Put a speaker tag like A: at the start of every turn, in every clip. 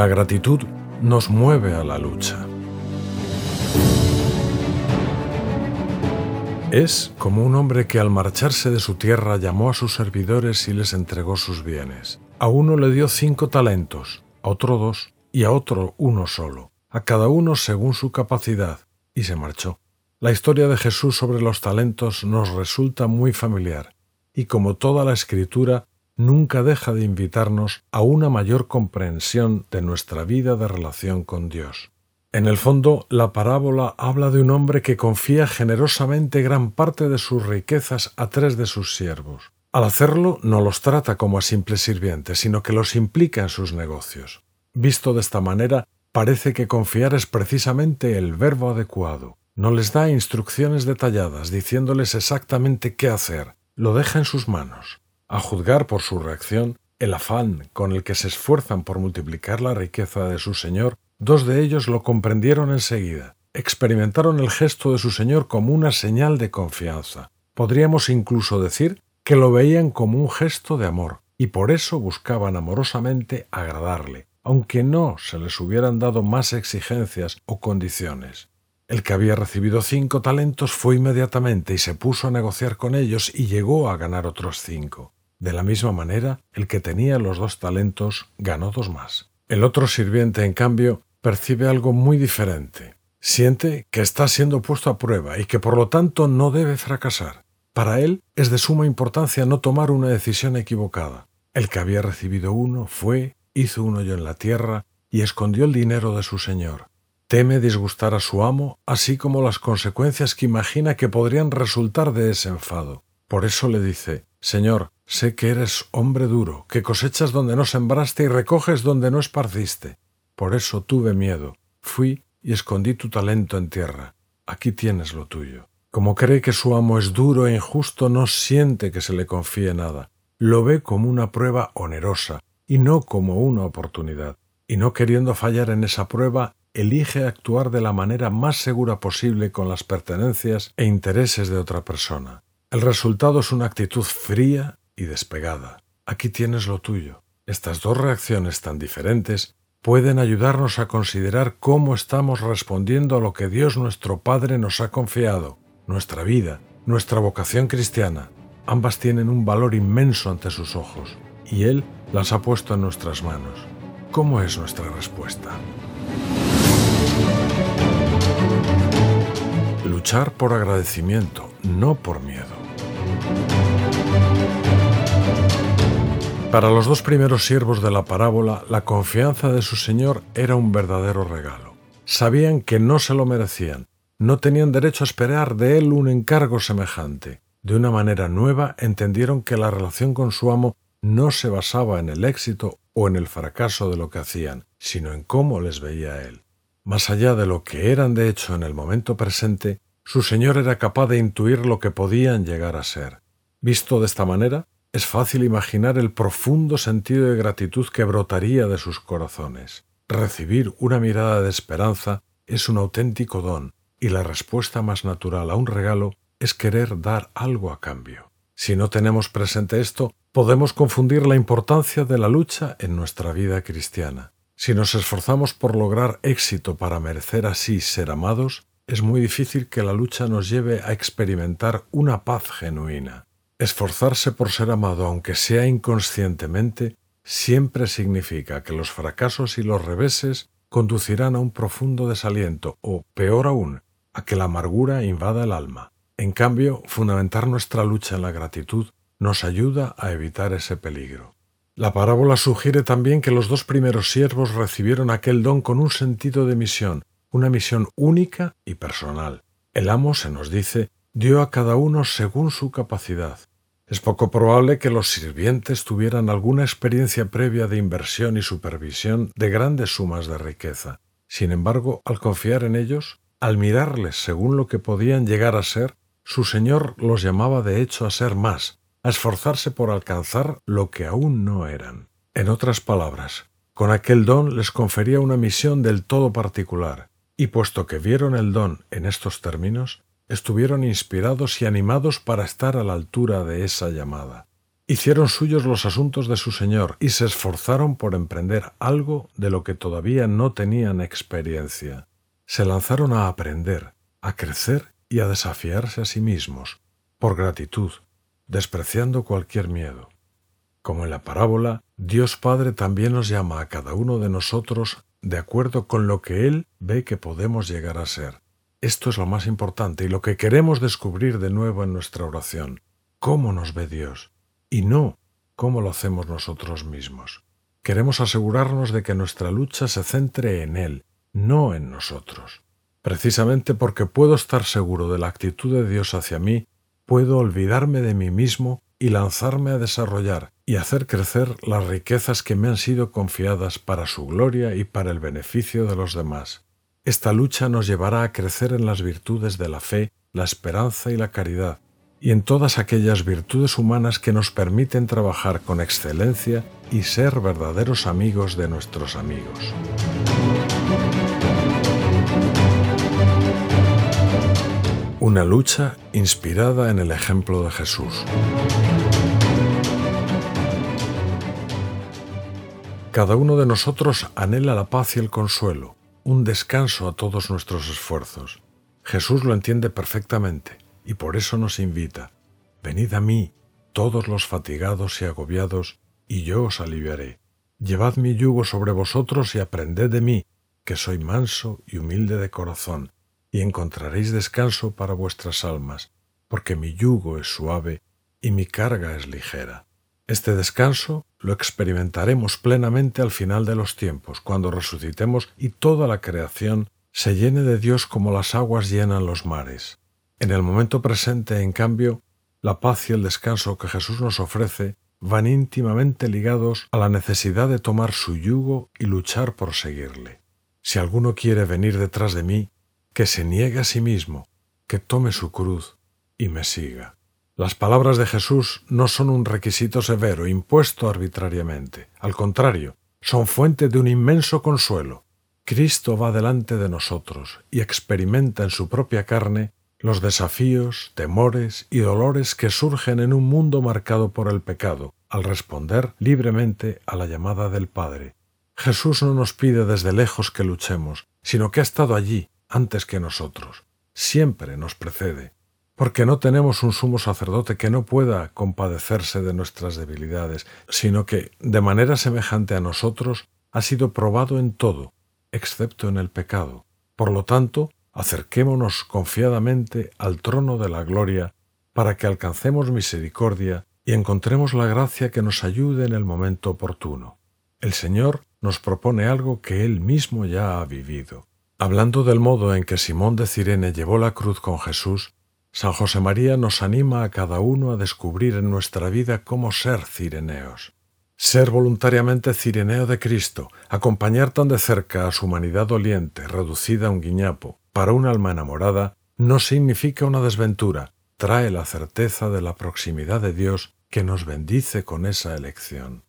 A: La gratitud nos mueve a la lucha. Es como un hombre que al marcharse de su tierra llamó a sus servidores y les entregó sus bienes. A uno le dio cinco talentos, a otro dos y a otro uno solo, a cada uno según su capacidad, y se marchó. La historia de Jesús sobre los talentos nos resulta muy familiar, y como toda la escritura, nunca deja de invitarnos a una mayor comprensión de nuestra vida de relación con Dios. En el fondo, la parábola habla de un hombre que confía generosamente gran parte de sus riquezas a tres de sus siervos. Al hacerlo, no los trata como a simples sirvientes, sino que los implica en sus negocios. Visto de esta manera, parece que confiar es precisamente el verbo adecuado. No les da instrucciones detalladas diciéndoles exactamente qué hacer, lo deja en sus manos. A juzgar por su reacción, el afán con el que se esfuerzan por multiplicar la riqueza de su Señor Dos de ellos lo comprendieron enseguida. Experimentaron el gesto de su Señor como una señal de confianza. Podríamos incluso decir que lo veían como un gesto de amor, y por eso buscaban amorosamente agradarle, aunque no se les hubieran dado más exigencias o condiciones. El que había recibido cinco talentos fue inmediatamente y se puso a negociar con ellos y llegó a ganar otros cinco. De la misma manera, el que tenía los dos talentos ganó dos más. El otro sirviente, en cambio, percibe algo muy diferente. Siente que está siendo puesto a prueba y que por lo tanto no debe fracasar. Para él es de suma importancia no tomar una decisión equivocada. El que había recibido uno fue, hizo un hoyo en la tierra y escondió el dinero de su señor. Teme disgustar a su amo, así como las consecuencias que imagina que podrían resultar de ese enfado. Por eso le dice, Señor, sé que eres hombre duro, que cosechas donde no sembraste y recoges donde no esparciste. Por eso tuve miedo. Fui y escondí tu talento en tierra. Aquí tienes lo tuyo. Como cree que su amo es duro e injusto, no siente que se le confíe nada. Lo ve como una prueba onerosa y no como una oportunidad. Y no queriendo fallar en esa prueba, elige actuar de la manera más segura posible con las pertenencias e intereses de otra persona. El resultado es una actitud fría y despegada. Aquí tienes lo tuyo. Estas dos reacciones tan diferentes pueden ayudarnos a considerar cómo estamos respondiendo a lo que Dios nuestro Padre nos ha confiado, nuestra vida, nuestra vocación cristiana. Ambas tienen un valor inmenso ante sus ojos, y Él las ha puesto en nuestras manos. ¿Cómo es nuestra respuesta? Luchar por agradecimiento, no por miedo. Para los dos primeros siervos de la parábola, la confianza de su Señor era un verdadero regalo. Sabían que no se lo merecían, no tenían derecho a esperar de él un encargo semejante. De una manera nueva entendieron que la relación con su amo no se basaba en el éxito o en el fracaso de lo que hacían, sino en cómo les veía él. Más allá de lo que eran de hecho en el momento presente, su Señor era capaz de intuir lo que podían llegar a ser. Visto de esta manera, es fácil imaginar el profundo sentido de gratitud que brotaría de sus corazones. Recibir una mirada de esperanza es un auténtico don, y la respuesta más natural a un regalo es querer dar algo a cambio. Si no tenemos presente esto, podemos confundir la importancia de la lucha en nuestra vida cristiana. Si nos esforzamos por lograr éxito para merecer así ser amados, es muy difícil que la lucha nos lleve a experimentar una paz genuina. Esforzarse por ser amado, aunque sea inconscientemente, siempre significa que los fracasos y los reveses conducirán a un profundo desaliento o, peor aún, a que la amargura invada el alma. En cambio, fundamentar nuestra lucha en la gratitud nos ayuda a evitar ese peligro. La parábola sugiere también que los dos primeros siervos recibieron aquel don con un sentido de misión, una misión única y personal. El amo, se nos dice, dio a cada uno según su capacidad. Es poco probable que los sirvientes tuvieran alguna experiencia previa de inversión y supervisión de grandes sumas de riqueza. Sin embargo, al confiar en ellos, al mirarles según lo que podían llegar a ser, su Señor los llamaba de hecho a ser más, a esforzarse por alcanzar lo que aún no eran. En otras palabras, con aquel don les confería una misión del todo particular, y puesto que vieron el don en estos términos, estuvieron inspirados y animados para estar a la altura de esa llamada. hicieron suyos los asuntos de su Señor y se esforzaron por emprender algo de lo que todavía no tenían experiencia. Se lanzaron a aprender, a crecer y a desafiarse a sí mismos, por gratitud, despreciando cualquier miedo. Como en la parábola, Dios Padre también nos llama a cada uno de nosotros de acuerdo con lo que Él ve que podemos llegar a ser. Esto es lo más importante y lo que queremos descubrir de nuevo en nuestra oración. ¿Cómo nos ve Dios? Y no cómo lo hacemos nosotros mismos. Queremos asegurarnos de que nuestra lucha se centre en Él, no en nosotros. Precisamente porque puedo estar seguro de la actitud de Dios hacia mí, puedo olvidarme de mí mismo y lanzarme a desarrollar y hacer crecer las riquezas que me han sido confiadas para su gloria y para el beneficio de los demás. Esta lucha nos llevará a crecer en las virtudes de la fe, la esperanza y la caridad, y en todas aquellas virtudes humanas que nos permiten trabajar con excelencia y ser verdaderos amigos de nuestros amigos. Una lucha inspirada en el ejemplo de Jesús. Cada uno de nosotros anhela la paz y el consuelo, un descanso a todos nuestros esfuerzos. Jesús lo entiende perfectamente y por eso nos invita, venid a mí, todos los fatigados y agobiados, y yo os aliviaré. Llevad mi yugo sobre vosotros y aprended de mí, que soy manso y humilde de corazón, y encontraréis descanso para vuestras almas, porque mi yugo es suave y mi carga es ligera. Este descanso lo experimentaremos plenamente al final de los tiempos, cuando resucitemos y toda la creación se llene de Dios como las aguas llenan los mares. En el momento presente, en cambio, la paz y el descanso que Jesús nos ofrece van íntimamente ligados a la necesidad de tomar su yugo y luchar por seguirle. Si alguno quiere venir detrás de mí, que se niegue a sí mismo, que tome su cruz y me siga. Las palabras de Jesús no son un requisito severo impuesto arbitrariamente. Al contrario, son fuente de un inmenso consuelo. Cristo va delante de nosotros y experimenta en su propia carne los desafíos, temores y dolores que surgen en un mundo marcado por el pecado, al responder libremente a la llamada del Padre. Jesús no nos pide desde lejos que luchemos, sino que ha estado allí antes que nosotros. Siempre nos precede porque no tenemos un sumo sacerdote que no pueda compadecerse de nuestras debilidades, sino que, de manera semejante a nosotros, ha sido probado en todo, excepto en el pecado. Por lo tanto, acerquémonos confiadamente al trono de la gloria para que alcancemos misericordia y encontremos la gracia que nos ayude en el momento oportuno. El Señor nos propone algo que Él mismo ya ha vivido. Hablando del modo en que Simón de Cirene llevó la cruz con Jesús, San José María nos anima a cada uno a descubrir en nuestra vida cómo ser cireneos. Ser voluntariamente cireneo de Cristo, acompañar tan de cerca a su humanidad doliente, reducida a un guiñapo, para un alma enamorada, no significa una desventura, trae la certeza de la proximidad de Dios que nos bendice con esa elección.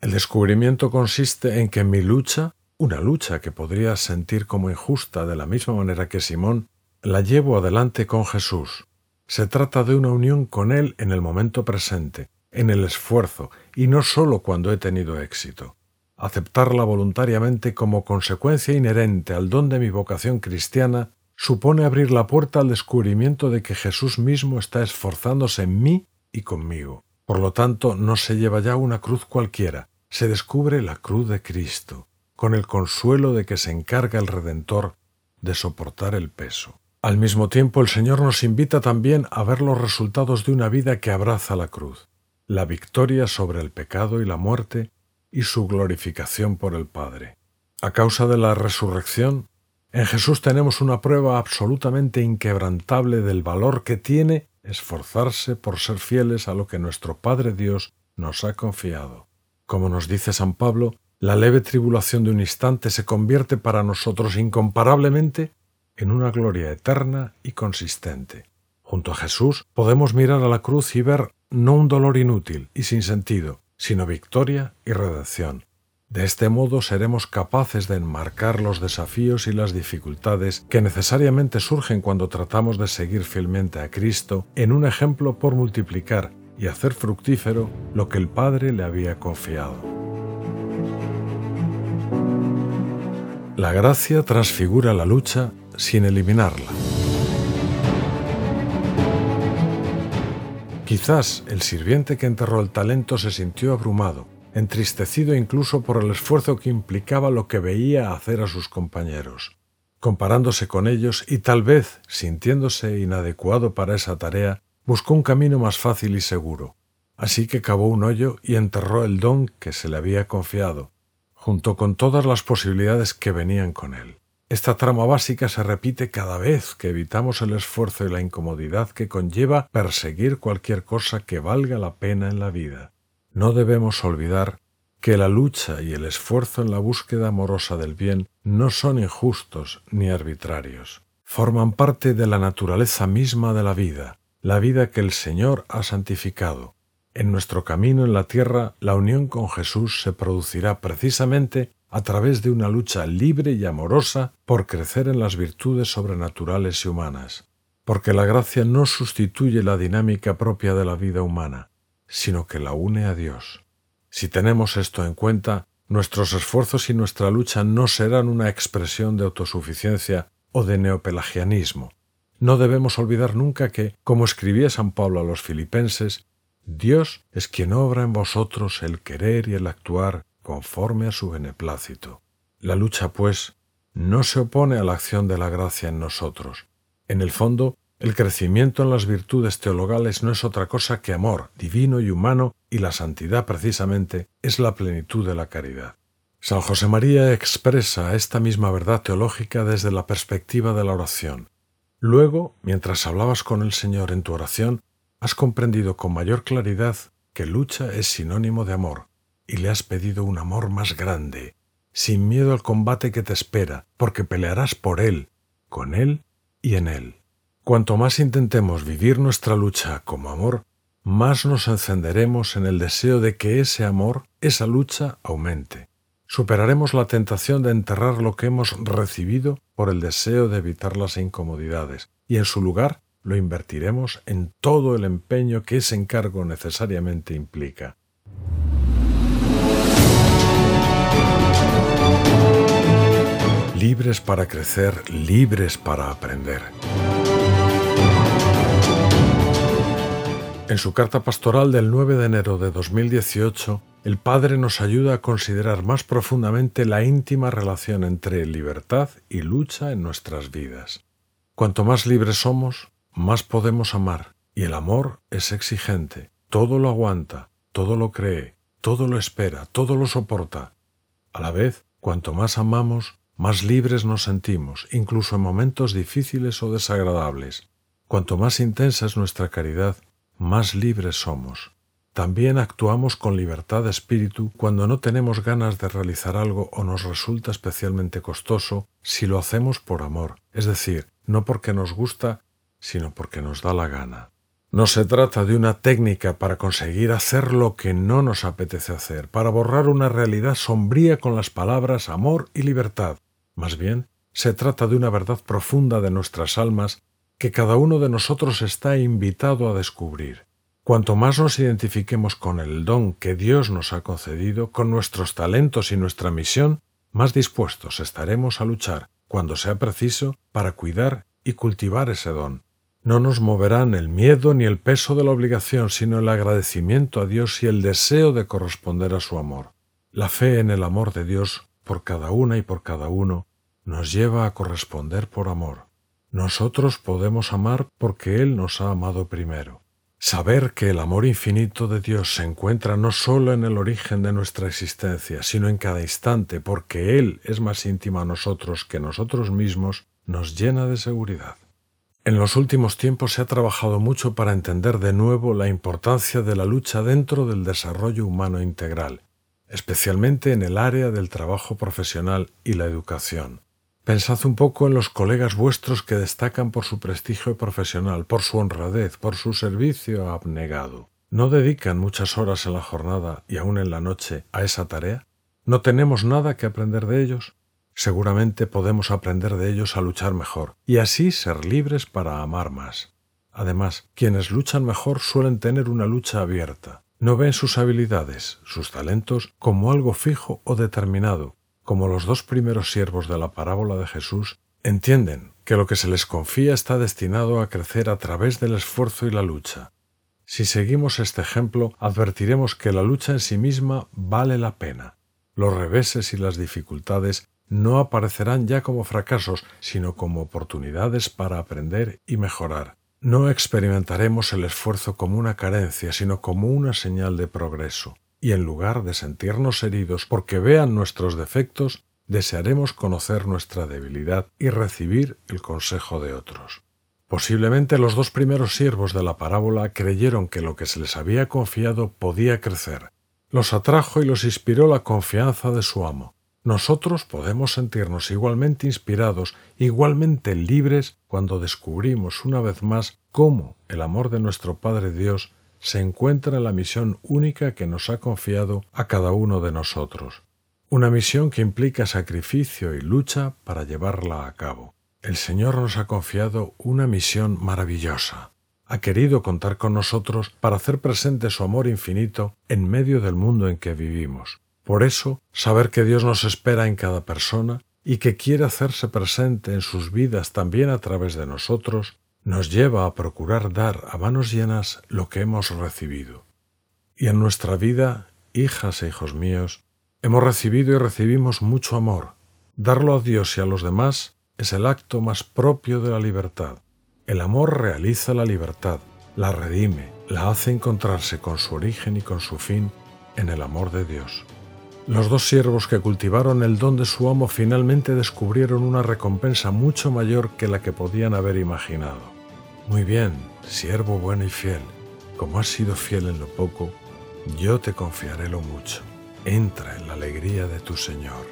A: El descubrimiento consiste en que mi lucha, una lucha que podría sentir como injusta de la misma manera que Simón, la llevo adelante con Jesús. Se trata de una unión con Él en el momento presente, en el esfuerzo, y no sólo cuando he tenido éxito. Aceptarla voluntariamente como consecuencia inherente al don de mi vocación cristiana supone abrir la puerta al descubrimiento de que Jesús mismo está esforzándose en mí y conmigo. Por lo tanto, no se lleva ya una cruz cualquiera, se descubre la cruz de Cristo, con el consuelo de que se encarga el Redentor de soportar el peso. Al mismo tiempo, el Señor nos invita también a ver los resultados de una vida que abraza la cruz, la victoria sobre el pecado y la muerte y su glorificación por el Padre. A causa de la resurrección, en Jesús tenemos una prueba absolutamente inquebrantable del valor que tiene esforzarse por ser fieles a lo que nuestro Padre Dios nos ha confiado. Como nos dice San Pablo, la leve tribulación de un instante se convierte para nosotros incomparablemente en una gloria eterna y consistente. Junto a Jesús podemos mirar a la cruz y ver no un dolor inútil y sin sentido, sino victoria y redención. De este modo seremos capaces de enmarcar los desafíos y las dificultades que necesariamente surgen cuando tratamos de seguir fielmente a Cristo en un ejemplo por multiplicar y hacer fructífero lo que el Padre le había confiado. La gracia transfigura la lucha sin eliminarla. Quizás el sirviente que enterró el talento se sintió abrumado, entristecido incluso por el esfuerzo que implicaba lo que veía hacer a sus compañeros. Comparándose con ellos y tal vez sintiéndose inadecuado para esa tarea, buscó un camino más fácil y seguro. Así que cavó un hoyo y enterró el don que se le había confiado, junto con todas las posibilidades que venían con él. Esta trama básica se repite cada vez que evitamos el esfuerzo y la incomodidad que conlleva perseguir cualquier cosa que valga la pena en la vida. No debemos olvidar que la lucha y el esfuerzo en la búsqueda amorosa del bien no son injustos ni arbitrarios. Forman parte de la naturaleza misma de la vida, la vida que el Señor ha santificado. En nuestro camino en la tierra, la unión con Jesús se producirá precisamente a través de una lucha libre y amorosa por crecer en las virtudes sobrenaturales y humanas, porque la gracia no sustituye la dinámica propia de la vida humana, sino que la une a Dios. Si tenemos esto en cuenta, nuestros esfuerzos y nuestra lucha no serán una expresión de autosuficiencia o de neopelagianismo. No debemos olvidar nunca que, como escribía San Pablo a los filipenses, Dios es quien obra en vosotros el querer y el actuar conforme a su beneplácito. La lucha, pues, no se opone a la acción de la gracia en nosotros. En el fondo, el crecimiento en las virtudes teologales no es otra cosa que amor divino y humano, y la santidad precisamente es la plenitud de la caridad. San José María expresa esta misma verdad teológica desde la perspectiva de la oración. Luego, mientras hablabas con el Señor en tu oración, has comprendido con mayor claridad que lucha es sinónimo de amor, y le has pedido un amor más grande, sin miedo al combate que te espera, porque pelearás por Él, con Él y en Él. Cuanto más intentemos vivir nuestra lucha como amor, más nos encenderemos en el deseo de que ese amor, esa lucha, aumente. Superaremos la tentación de enterrar lo que hemos recibido por el deseo de evitar las incomodidades, y en su lugar lo invertiremos en todo el empeño que ese encargo necesariamente implica. Libres para crecer, libres para aprender. En su carta pastoral del 9 de enero de 2018, el Padre nos ayuda a considerar más profundamente la íntima relación entre libertad y lucha en nuestras vidas. Cuanto más libres somos, más podemos amar, y el amor es exigente, todo lo aguanta, todo lo cree, todo lo espera, todo lo soporta. A la vez, cuanto más amamos, más libres nos sentimos, incluso en momentos difíciles o desagradables. Cuanto más intensa es nuestra caridad, más libres somos. También actuamos con libertad de espíritu cuando no tenemos ganas de realizar algo o nos resulta especialmente costoso si lo hacemos por amor, es decir, no porque nos gusta, sino porque nos da la gana. No se trata de una técnica para conseguir hacer lo que no nos apetece hacer, para borrar una realidad sombría con las palabras amor y libertad. Más bien, se trata de una verdad profunda de nuestras almas que cada uno de nosotros está invitado a descubrir. Cuanto más nos identifiquemos con el don que Dios nos ha concedido, con nuestros talentos y nuestra misión, más dispuestos estaremos a luchar, cuando sea preciso, para cuidar y cultivar ese don. No nos moverán el miedo ni el peso de la obligación, sino el agradecimiento a Dios y el deseo de corresponder a su amor. La fe en el amor de Dios por cada una y por cada uno, nos lleva a corresponder por amor. Nosotros podemos amar porque Él nos ha amado primero. Saber que el amor infinito de Dios se encuentra no solo en el origen de nuestra existencia, sino en cada instante, porque Él es más íntimo a nosotros que nosotros mismos, nos llena de seguridad. En los últimos tiempos se ha trabajado mucho para entender de nuevo la importancia de la lucha dentro del desarrollo humano integral, especialmente en el área del trabajo profesional y la educación. Pensad un poco en los colegas vuestros que destacan por su prestigio profesional, por su honradez, por su servicio abnegado. ¿No dedican muchas horas en la jornada y aún en la noche a esa tarea? ¿No tenemos nada que aprender de ellos? Seguramente podemos aprender de ellos a luchar mejor y así ser libres para amar más. Además, quienes luchan mejor suelen tener una lucha abierta. No ven sus habilidades, sus talentos, como algo fijo o determinado. Como los dos primeros siervos de la parábola de Jesús, entienden que lo que se les confía está destinado a crecer a través del esfuerzo y la lucha. Si seguimos este ejemplo, advertiremos que la lucha en sí misma vale la pena. Los reveses y las dificultades no aparecerán ya como fracasos, sino como oportunidades para aprender y mejorar. No experimentaremos el esfuerzo como una carencia, sino como una señal de progreso. Y en lugar de sentirnos heridos porque vean nuestros defectos, desearemos conocer nuestra debilidad y recibir el consejo de otros. Posiblemente los dos primeros siervos de la parábola creyeron que lo que se les había confiado podía crecer. Los atrajo y los inspiró la confianza de su amo. Nosotros podemos sentirnos igualmente inspirados, igualmente libres, cuando descubrimos una vez más cómo el amor de nuestro Padre Dios se encuentra en la misión única que nos ha confiado a cada uno de nosotros. Una misión que implica sacrificio y lucha para llevarla a cabo. El Señor nos ha confiado una misión maravillosa. Ha querido contar con nosotros para hacer presente su amor infinito en medio del mundo en que vivimos. Por eso, saber que Dios nos espera en cada persona y que quiere hacerse presente en sus vidas también a través de nosotros, nos lleva a procurar dar a manos llenas lo que hemos recibido. Y en nuestra vida, hijas e hijos míos, hemos recibido y recibimos mucho amor. Darlo a Dios y a los demás es el acto más propio de la libertad. El amor realiza la libertad, la redime, la hace encontrarse con su origen y con su fin en el amor de Dios. Los dos siervos que cultivaron el don de su amo finalmente descubrieron una recompensa mucho mayor que la que podían haber imaginado. Muy bien, siervo bueno y fiel, como has sido fiel en lo poco, yo te confiaré lo mucho. Entra en la alegría de tu Señor.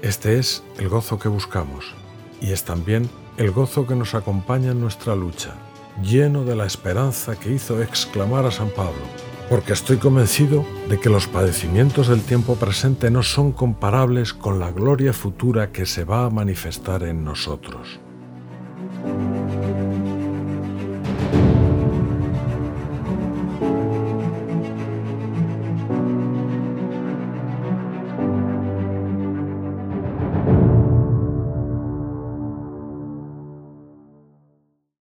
A: Este es el gozo que buscamos y es también el gozo que nos acompaña en nuestra lucha, lleno de la esperanza que hizo exclamar a San Pablo, porque estoy convencido de que los padecimientos del tiempo presente no son comparables con la gloria futura que se va a manifestar en nosotros.